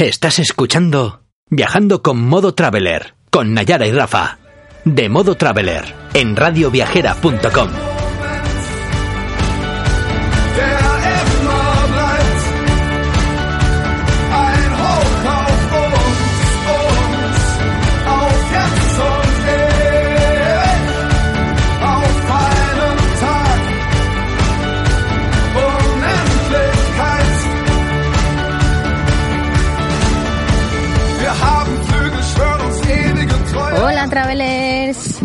Estás escuchando Viajando con Modo Traveler, con Nayara y Rafa. De Modo Traveler, en radioviajera.com. Travelers,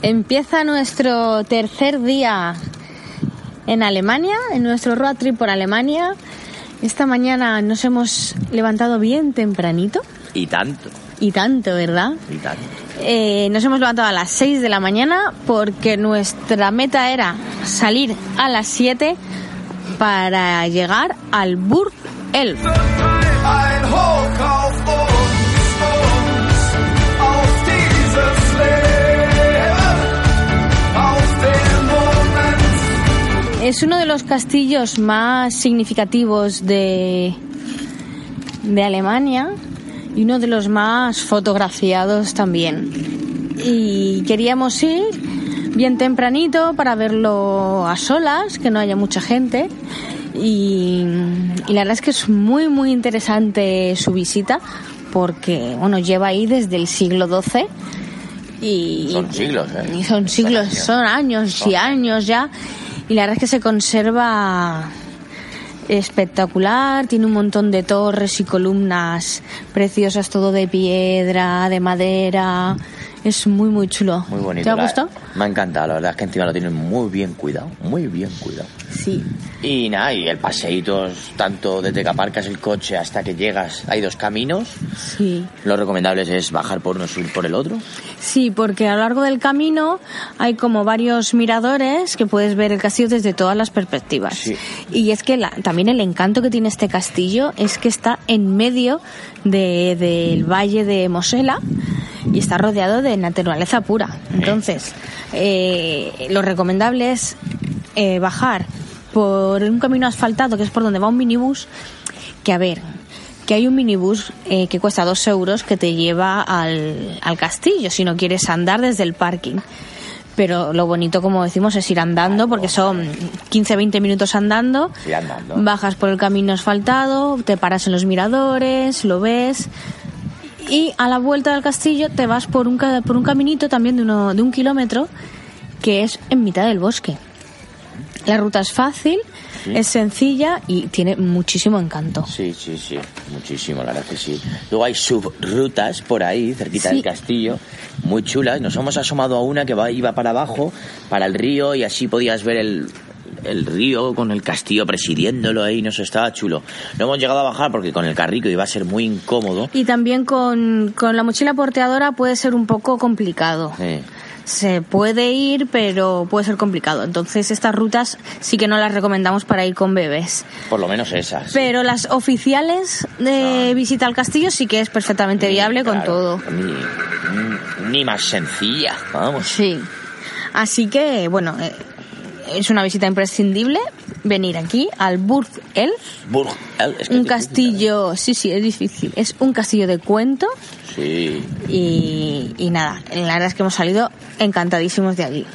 empieza nuestro tercer día en Alemania, en nuestro road trip por Alemania. Esta mañana nos hemos levantado bien tempranito Y tanto, y tanto, ¿verdad? y tanto. Eh, nos hemos levantado a las 6 de la mañana porque nuestra meta era salir a las 7 para llegar al Burg Elf. Es uno de los castillos más significativos de, de Alemania y uno de los más fotografiados también. Y queríamos ir bien tempranito para verlo a solas, que no haya mucha gente. Y, y la verdad es que es muy, muy interesante su visita porque, bueno, lleva ahí desde el siglo XII. Y, Son siglos, ¿eh? y son siglos, son años y años ya. Y la verdad es que se conserva espectacular, tiene un montón de torres y columnas preciosas, todo de piedra, de madera. Es muy, muy chulo. Muy bonito. ¿Te ha la- gustado? Me ha encantado, la verdad es que encima lo tienen muy bien cuidado, muy bien cuidado. Sí. Y nada, y el paseíto, tanto desde que aparcas el coche hasta que llegas, hay dos caminos. Sí. Lo recomendable es bajar por uno y subir por el otro. Sí, porque a lo largo del camino hay como varios miradores que puedes ver el castillo desde todas las perspectivas. Sí. Y es que la- también el encanto que tiene este castillo es que está en medio de- del valle de Mosela y está rodeado de naturaleza pura. Entonces, eh, lo recomendable es eh, bajar por un camino asfaltado, que es por donde va un minibús, que a ver, que hay un minibús eh, que cuesta dos euros que te lleva al, al castillo si no quieres andar desde el parking. Pero lo bonito, como decimos, es ir andando porque son 15-20 minutos andando. Andando. Bajas por el camino asfaltado, te paras en los miradores, lo ves. Y a la vuelta del castillo te vas por un, por un caminito también de, uno, de un kilómetro que es en mitad del bosque. La ruta es fácil, es sencilla y tiene muchísimo encanto. Sí, sí, sí, muchísimo, la verdad que sí. Luego hay subrutas por ahí, cerquita Sí. del castillo, muy chulas. Nos hemos asomado a una que va, iba para abajo, para el río, y así podías ver el, el río con el castillo presidiéndolo ahí, no sé, estaba chulo. No hemos llegado a bajar porque con el carrico iba a ser muy incómodo. Y también con, con la mochila porteadora puede ser un poco complicado. Sí. Se puede ir, pero puede ser complicado. Entonces estas rutas sí que no las recomendamos para ir con bebés. Por lo menos esas. Pero las oficiales de visita al castillo sí que es perfectamente viable con todo. Ni, ni más sencilla, vamos. Sí. Así que, bueno, eh, es una visita imprescindible venir aquí al Burg Elf. Burg, el- es que Un difícil, castillo, sí, sí, es difícil. Es un castillo de cuento ¿eh? Sí. y, y nada, la verdad es que hemos salido encantadísimos de allí.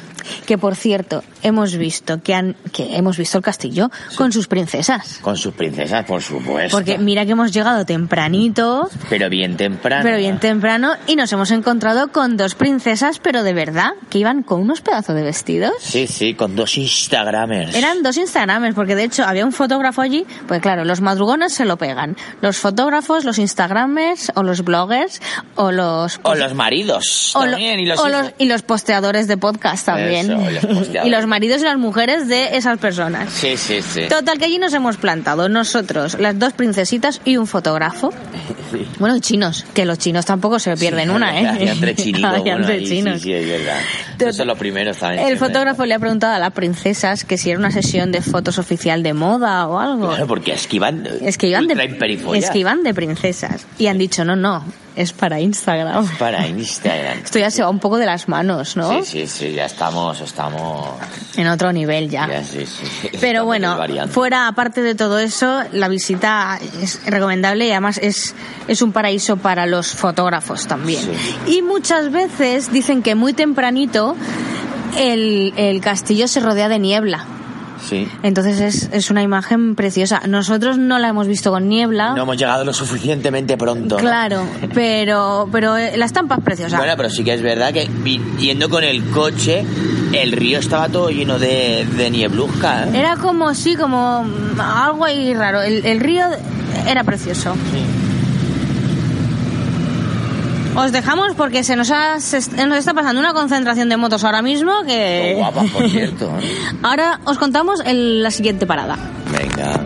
Que por cierto, hemos visto que han, que hemos visto el castillo con sus princesas. Con sus princesas, por supuesto. Porque mira que hemos llegado tempranito, Pero bien temprano. pero bien temprano, y nos hemos encontrado con dos princesas, pero de verdad, que iban con unos pedazos de vestidos. Sí, sí, con dos Instagramers. Eran dos Instagramers, porque de hecho había un fotógrafo allí, pues claro, los madrugones se lo pegan. Los fotógrafos, los Instagramers, o los bloggers, o los... O los maridos o lo- también, y los o hijos. los- y los posteadores de podcast también. y los posteadores. y los maridos y las mujeres de esas personas. Sí, sí, sí. Total, que allí nos hemos plantado nosotros, las dos princesitas y un fotógrafo. Sí. Bueno, chinos, que los chinos tampoco se pierden Sí, una, ¿eh? Entre chinitos, bueno, chinos. Sí, sí, es verdad. Eso es lo primero, ¿sabes? El fotógrafo le ha preguntado a las princesas que si era una sesión de fotos oficial de moda o algo. Claro, porque es que iban. Es que iban de, ultra imperifollas. es que iban de princesas. Y han dicho, no, no, es para Instagram. Para Instagram. Esto ya se va un poco de las manos, ¿no? Sí, sí, sí, ya estamos, estamos. En otro nivel ya. Ya, sí, sí. Pero Estamos bueno, fuera aparte de todo eso, la visita es recomendable y además es, es un paraíso para los fotógrafos también. Sí. Y muchas veces dicen que muy tempranito el, el castillo se rodea de niebla. Sí. Entonces es, es una imagen preciosa. Nosotros no la hemos visto con niebla. No hemos llegado lo suficientemente pronto. ¿no? Claro, pero, pero eh, la estampa es preciosa. Bueno, pero sí que es verdad que yendo con el coche, el río estaba todo lleno de, de nieblusca. ¿eh? Era como, sí, como mm, algo ahí raro. El, el río era precioso. Os dejamos porque se nos, ha, se nos está pasando una concentración de motos ahora mismo que... Qué guapa, por cierto. ¿eh? Ahora os contamos el- la siguiente parada. Venga.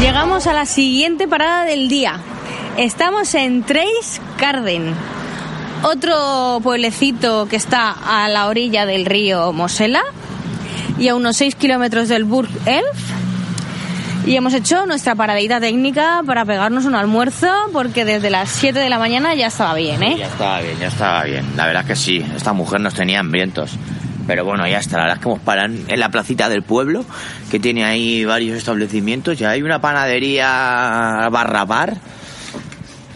Llegamos a la siguiente parada del día. Estamos en Treis Carden, otro pueblecito que está a la orilla del río Mosela y a unos 6 kilómetros del Burg Elf. Y hemos hecho nuestra paradita técnica para pegarnos un almuerzo porque desde las 7 de la mañana ya estaba bien, ¿eh? Ya estaba bien, ya estaba bien. La verdad es que sí, esta mujer nos tenía hambrientos. Pero bueno, ya está. La verdad es que hemos parado en la placita del pueblo, que tiene ahí varios establecimientos. Ya hay una panadería barra bar,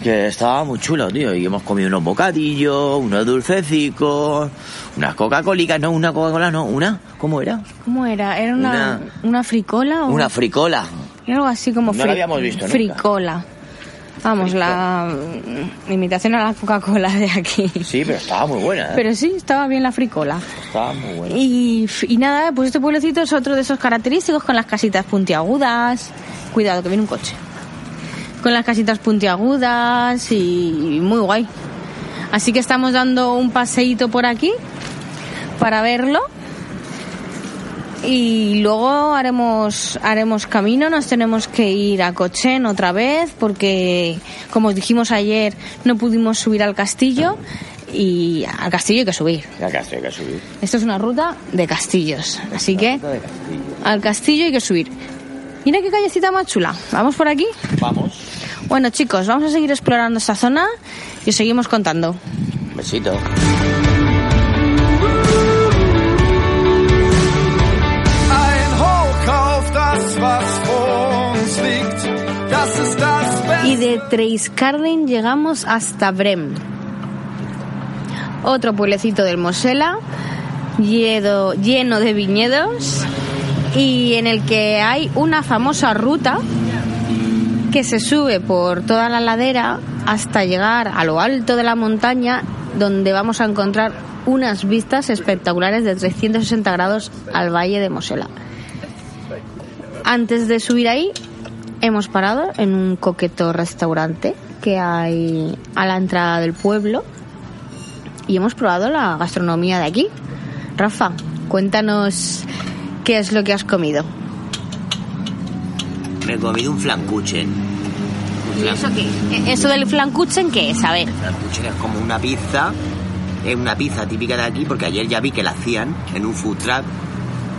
que estaba muy chulo, tío. Y hemos comido unos bocadillos, unos dulcecicos, unas Coca-Colicas. No, una Coca-Cola, no, una. ¿Cómo era? ¿Cómo era? ¿Era una, Una- una fricola? O Una fricola. Era algo así como No la habíamos visto nunca. fricola. Vamos, la imitación a la Coca-Cola de aquí. Sí, pero estaba muy buena, ¿eh? Pero sí, estaba bien la fricola. Estaba muy buena. Y, y nada, pues este pueblecito es otro de esos característicos con las casitas puntiagudas. Cuidado, que viene un coche. Con las casitas puntiagudas y muy guay. Así que estamos dando un paseíto por aquí para verlo. Y luego haremos, haremos camino, nos tenemos que ir a Cochen otra vez porque, como os dijimos ayer, no pudimos subir al castillo y al castillo hay que subir. Ya casi hay que subir. Esto es una ruta de castillos, así que Ruta de Castillo. al castillo hay que subir. Mira qué callecita más chula. ¿Vamos por aquí? Vamos. Bueno chicos, vamos a seguir explorando esta zona y os seguimos contando. Un besito. Y de Treiskarden llegamos hasta Brem. Otro pueblecito del Mosela, lleno de viñedos y en el que hay una famosa ruta que se sube por toda la ladera hasta llegar a lo alto de la montaña donde vamos a encontrar unas vistas espectaculares de 360 grados al valle de Mosela. Antes de subir ahí, hemos parado en un coqueto restaurante que hay a la entrada del pueblo y hemos probado la gastronomía de aquí. Rafa, cuéntanos qué es lo que has comido. Me he comido un flancuchen. Un flan- ¿Eso qué? ¿Eso del flankuchen qué es? A ver. flancuchen es como una pizza, es una pizza típica de aquí, porque ayer ya vi que la hacían en un food truck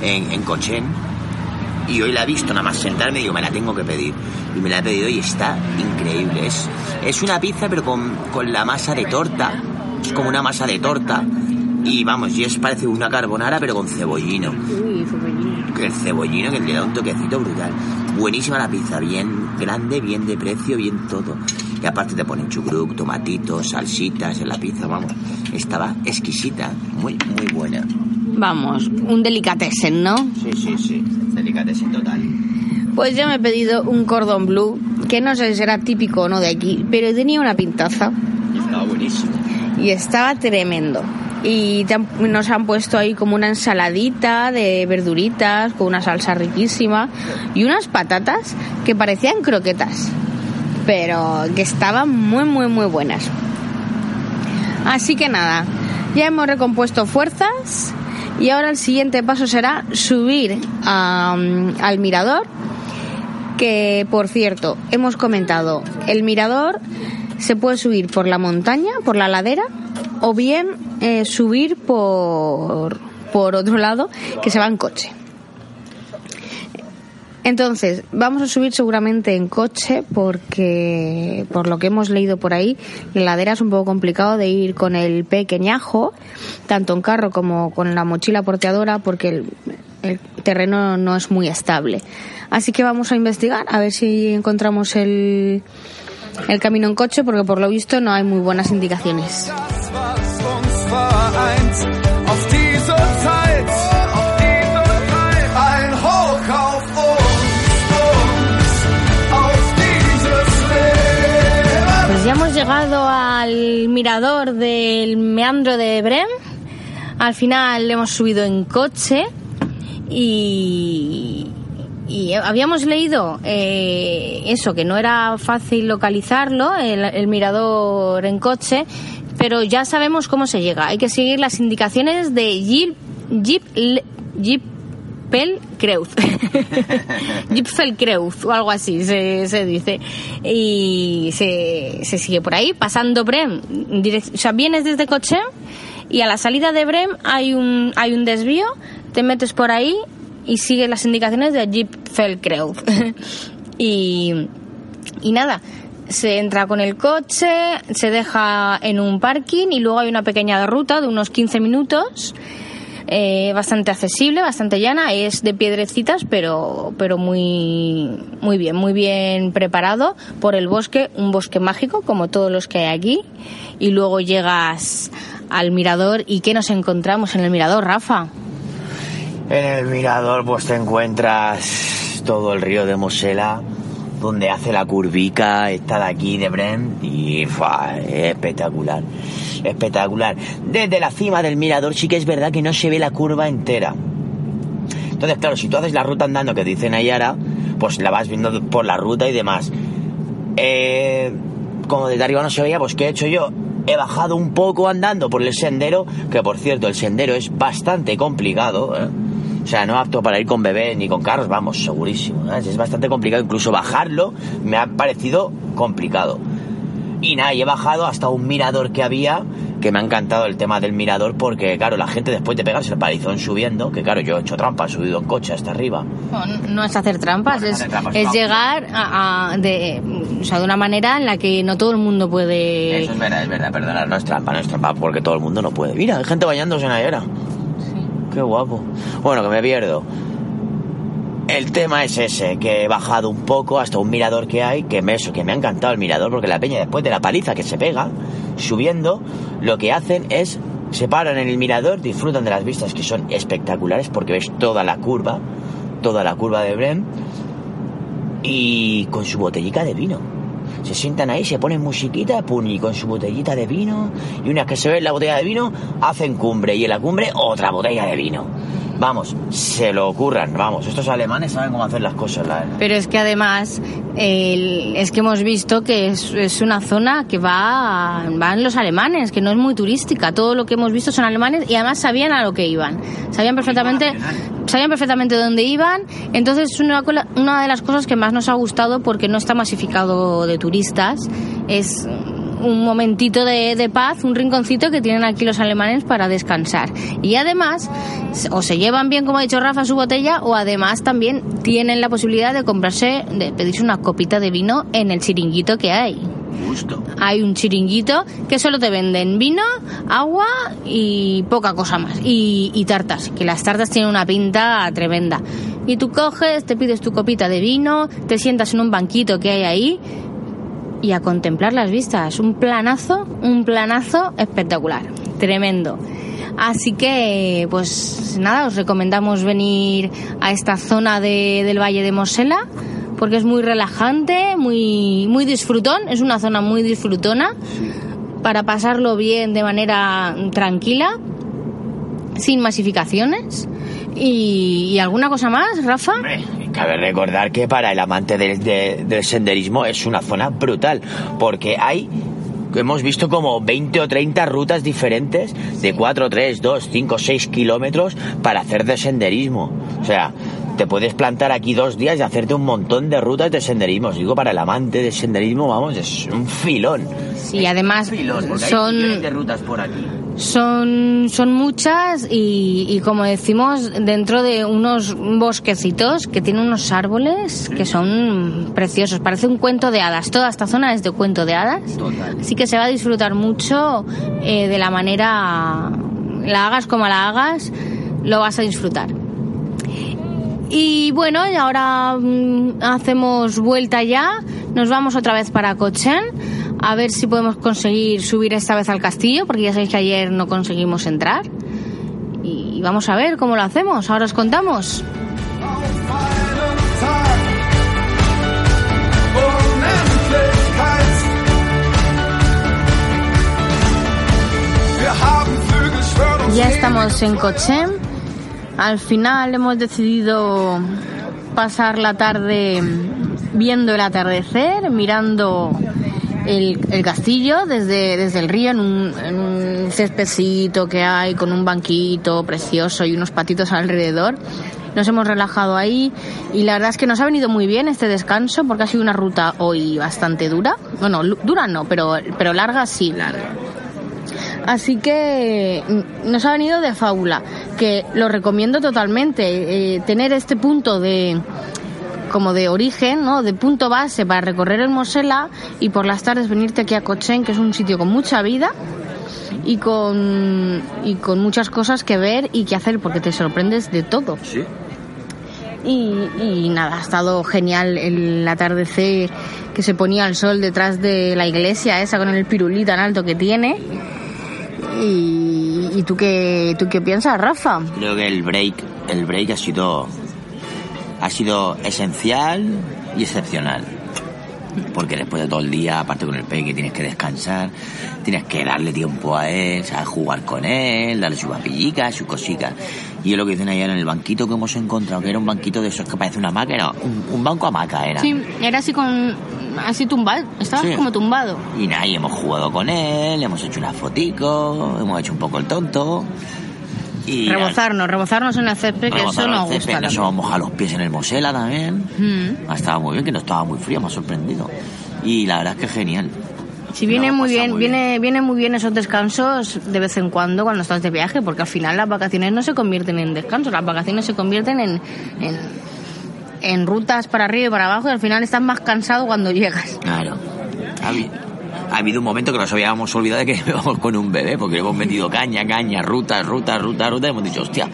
en, en Cochén. Y hoy la he visto, nada más sentarme, digo, me la tengo que pedir. Y me la he pedido y está increíble. Es, es una pizza, pero con, con la masa de torta. Es como una masa de torta. Y vamos, y es parece una carbonara, pero con cebollino. que el cebollino que le da un toquecito brutal. Buenísima la pizza, bien grande, bien de precio, bien todo. Y aparte te ponen chucruc, tomatitos, salsitas en la pizza, vamos. Estaba exquisita, muy, muy buena. Vamos, un delicatessen, ¿no? Sí, sí, sí. Delicatessen total. Pues yo me he pedido un cordón blue, que no sé si será típico o no de aquí, pero tenía una pintaza Y estaba buenísimo. y estaba tremendo. Y nos han puesto ahí como una ensaladita de verduritas con una salsa riquísima y unas patatas que parecían croquetas, pero que estaban muy, muy, muy buenas. Así que nada, ya hemos recompuesto fuerzas Y ahora el siguiente paso será subir al mirador, que por cierto, hemos comentado, el mirador se puede subir por la montaña, por la ladera, o bien eh, subir por, por otro lado, que se va en coche. Entonces, vamos a subir seguramente en coche porque, por lo que hemos leído por ahí, la ladera es un poco complicado de ir con el pequeñajo, tanto en carro como con la mochila porteadora, porque el, el terreno no es muy estable. Así que vamos a investigar a ver si encontramos el, el camino en coche, porque por lo visto no hay muy buenas indicaciones. Llegado al mirador del meandro de Brem. Al final hemos subido en coche y, habíamos leído eh, eso, que no era fácil localizarlo, el, el mirador en coche, pero ya sabemos cómo se llega. Hay que seguir las indicaciones de Jeep, Jeep, Jeep Pelkreuz. Jeepfelkreuz o algo así se, se dice. Y se, se sigue por ahí, pasando Brem. o sea, vienes desde Coche y a la salida de Brem hay un, hay un desvío, te metes por ahí y sigues las indicaciones de Jeepfelkreuz. y, y nada, se entra con el coche, se deja en un parking y luego hay una pequeña ruta de unos 15 minutos eh, bastante accesible, bastante llana, es de piedrecitas, pero, pero muy, muy bien, muy bien preparado por el bosque, un bosque mágico como todos los que hay aquí, y luego llegas al mirador y ¿qué nos encontramos en el mirador, Rafa? En el mirador pues te encuentras todo el río de Mosela, donde hace la curvica, esta de aquí de Brem, y ¡fua! es espectacular, espectacular. Desde la cima del mirador sí que es verdad que no se ve la curva entera. Entonces, claro, si tú haces la ruta andando que dice Nayara, pues la vas viendo por la ruta y demás. Eh, como desde arriba no se veía, pues ¿qué he hecho yo? He bajado un poco andando por el sendero, que por cierto el sendero es bastante complicado, ¿eh? O sea, no apto para ir con bebés ni con carros, vamos, segurísimo. ¿eh? Es bastante complicado, incluso bajarlo me ha parecido complicado. Y nada, y he bajado hasta un mirador que había, que me ha encantado el tema del mirador, porque claro, la gente después de pegarse el palizón subiendo, que claro, yo he hecho trampa, he subido en coche hasta arriba. No, no es hacer trampas, es, hacer trampas, es no. llegar a, a- de, o sea, de una manera en la que no todo el mundo puede... Eso es verdad, es verdad, perdonad, no es trampa, no es trampa, porque todo el mundo no puede. Mira, hay gente bañándose en Ayera. Qué guapo. Bueno, que me pierdo. El tema es ese, que he bajado un poco hasta un mirador que hay, que me, eso, que me ha encantado el mirador, porque la peña después de la paliza que se pega, subiendo, lo que hacen es, se paran en el mirador, disfrutan de las vistas que son espectaculares, porque ves toda la curva, toda la curva de Brem, y con su botellica de vino. Se sientan ahí, se ponen musiquita, pum, y con su botellita de vino, y una que se ve la botella de vino, hacen cumbre, y en la cumbre otra botella de vino. Vamos, se lo ocurran, vamos, estos alemanes saben cómo hacer las cosas, la verdad. Pero es que además el- es que hemos visto que es, es una zona que va van los alemanes, que no es muy turística. Todo lo que hemos visto son alemanes y además sabían a lo que iban. Sabían perfectamente sabían perfectamente dónde iban. Entonces es una, una de las cosas que más nos ha gustado porque no está masificado de turistas. Es un momentito de, de paz, un rinconcito que tienen aquí los alemanes para descansar. Y además, o se llevan bien, como ha dicho Rafa, su botella, o además también tienen la posibilidad de comprarse, de pedirse una copita de vino en el chiringuito que hay. Justo. Hay un chiringuito que solo te venden vino, agua y poca cosa más. Y, y tartas, que las tartas tienen una pinta tremenda. Y tú coges, te pides tu copita de vino, te sientas en un banquito que hay ahí y a contemplar las vistas. Un planazo, un planazo espectacular, tremendo. Así que, pues nada, os recomendamos venir a esta zona de- del Valle de Mosela porque es muy relajante, muy, muy disfrutón, es una zona muy disfrutona para pasarlo bien de manera tranquila, sin masificaciones. ¿Y, alguna cosa más, Rafa? Cabe recordar que para el amante del, de- del senderismo es una zona brutal, porque hay hemos visto como 20 o 30 rutas diferentes de 4, 3, 2, 5, 6 kilómetros para hacer de senderismo. O sea, te puedes plantar aquí dos días y hacerte un montón de rutas de senderismo. Digo, para el amante de senderismo, vamos, es un filón. Sí, además Un filón, porque hay son millones de rutas por aquí. son son muchas y, y como decimos dentro de unos bosquecitos que tienen unos árboles que son preciosos. Parece un cuento de hadas. Toda esta zona es de cuento de hadas. Total. Así que se va a disfrutar mucho eh, de la manera, la hagas como la hagas, lo vas a disfrutar. Y bueno, y ahora mm, hacemos vuelta ya, nos vamos otra vez para Cochen, a ver si podemos conseguir subir esta vez al castillo, porque ya sabéis que ayer no conseguimos entrar. Y vamos a ver cómo lo hacemos, ahora os contamos. Ya estamos en Cochen. Al final hemos decidido pasar la tarde viendo el atardecer, mirando el, el castillo desde, desde el río en un, en un que hay con un banquito precioso y unos patitos alrededor. Nos hemos relajado ahí y la verdad es que nos ha venido muy bien este descanso porque ha sido una ruta hoy bastante dura. Bueno, dura no, pero, pero larga sí. Larga. Así que mm, nos ha venido de fábula, que lo recomiendo totalmente. eh, tener este punto de como de origen, ¿no? de punto base para recorrer el Mosela y por las tardes venirte aquí a Cochen, que es un sitio con mucha vida y con, y con muchas cosas que ver y que hacer, porque te sorprendes de todo. Sí. Y, y nada, ha estado genial el atardecer que se ponía el sol detrás de la iglesia esa con el pirulí tan alto que tiene. Y, y tú qué tú qué piensas, Rafa? Creo que el break, el break ha sido, ha sido esencial y excepcional. Porque después de todo el día, aparte con el peque, tienes que descansar, tienes que darle tiempo a él, jugar con él, darle su papillica, sus cositas. Y es lo que dicen ayer en el banquito que hemos encontrado, que era un banquito de esos que parece una hamaca, era un, un banco hamaca era. Sí, era así con así tumbado, estabas Sí. como tumbado. Y nada, y hemos jugado con él, hemos hecho unas foticos, hemos hecho un poco el tonto. Y Rebozarnos, rebozarnos en el césped, que eso nos gusta. Nos hemos mojado los pies en el Mosela también. Mm. Ha estado muy bien, que no estaba muy frío, me ha sorprendido. Y la verdad es que genial. Sí, viene muy bien, muy viene, viene muy bien esos descansos de vez en cuando cuando estás de viaje, porque al final las vacaciones no se convierten en descansos, las vacaciones se convierten en, en, en rutas para arriba y para abajo y al final estás más cansado cuando llegas. Claro. Ha, habi- ha habido un momento que nos habíamos olvidado de que íbamos con un bebé, porque le hemos metido caña, caña, ruta, ruta, ruta, ruta, y hemos dicho, hostia,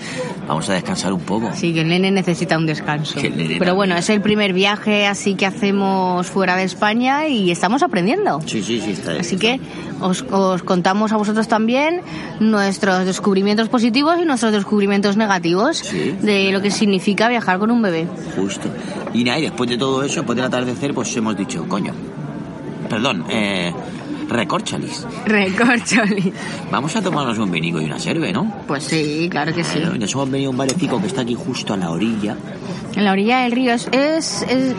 vamos a descansar un poco. Sí, que el nene necesita un descanso. Pero bueno, es el primer viaje así que hacemos fuera de España y estamos aprendiendo. Sí, sí, sí, está Así que os, os contamos a vosotros también nuestros descubrimientos positivos y nuestros descubrimientos negativos Sí. de lo que significa viajar con un bebé. Justo. Y nada, y después de todo eso, después del atardecer, pues hemos dicho, coño, perdón, eh, recorcholis. Recorcholis. Vamos a tomarnos un vinico y una cerve, ¿no? Pues sí, claro que sí. Bueno, nos hemos venido a un barecico que está aquí justo a la orilla. En la orilla del río es, es, es-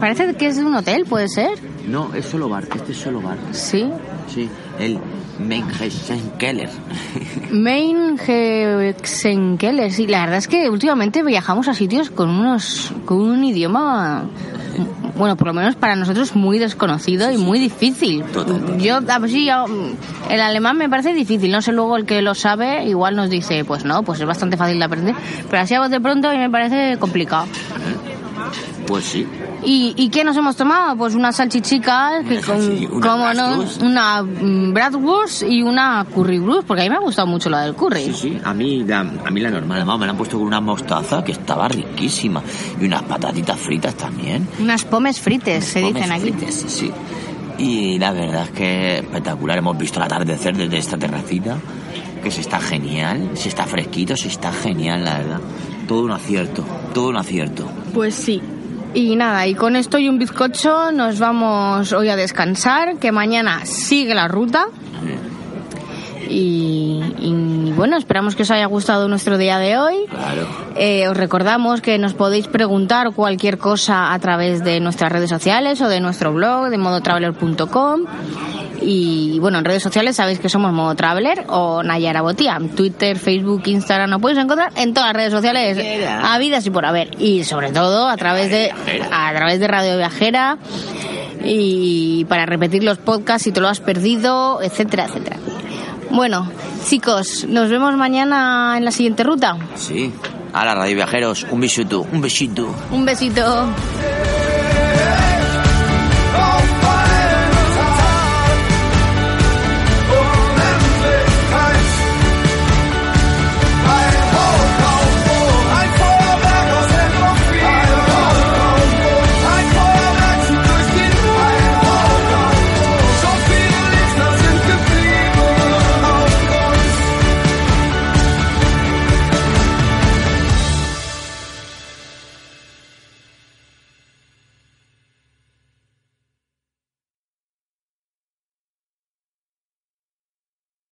Parece que es de un hotel, ¿puede ser? No, es solo bar, este es solo bar. Sí. Sí, el Keller. Main Hexenkeller, sí. La verdad es que últimamente viajamos a sitios con unos con un idioma, bueno, por lo menos para nosotros muy desconocido y muy difícil. Totalmente. Yo, a ver si yo- el alemán me parece difícil. No sé luego el que lo sabe igual nos dice, pues no, pues es bastante fácil de aprender. Pero así a voz de pronto a mí me parece complicado. Pues sí. ¿Y, ¿Y qué nos hemos tomado? Pues unas salchichicas, que Una con, una no, bratwurst. una mm, bratwurst y una currywurst, porque a mí me ha gustado mucho la del curry. Sí, sí, a mí, la, a mí la normal, además me la han puesto con una mostaza que estaba riquísima y unas patatitas fritas también. Unas pomes frites, se Pomes dicen aquí. frites, sí, sí. Y la verdad es que espectacular, hemos visto el atardecer desde esta terracita, que se está genial, se está fresquito, se está genial, la verdad. Todo un acierto, todo un acierto. Pues sí. Y nada, y con esto y un bizcocho nos vamos hoy a descansar, que mañana sigue la ruta. Y, y bueno, esperamos que os haya gustado nuestro día de hoy. Claro. Eh, os recordamos que nos podéis preguntar cualquier cosa a través de nuestras redes sociales o de nuestro blog de modotraveler.com Y bueno, en redes sociales sabéis que somos Modo Traveler o Nayara Botía. Twitter, Facebook, Instagram, nos podéis encontrar en todas las redes sociales habidas y por haber. Y sobre todo a través de, a través de Radio Viajera y para repetir los podcasts si te lo has perdido, etcétera, etcétera. Bueno, chicos, nos vemos mañana en la siguiente ruta. Sí. A la radio viajeros, un besito, un besito. Un besito.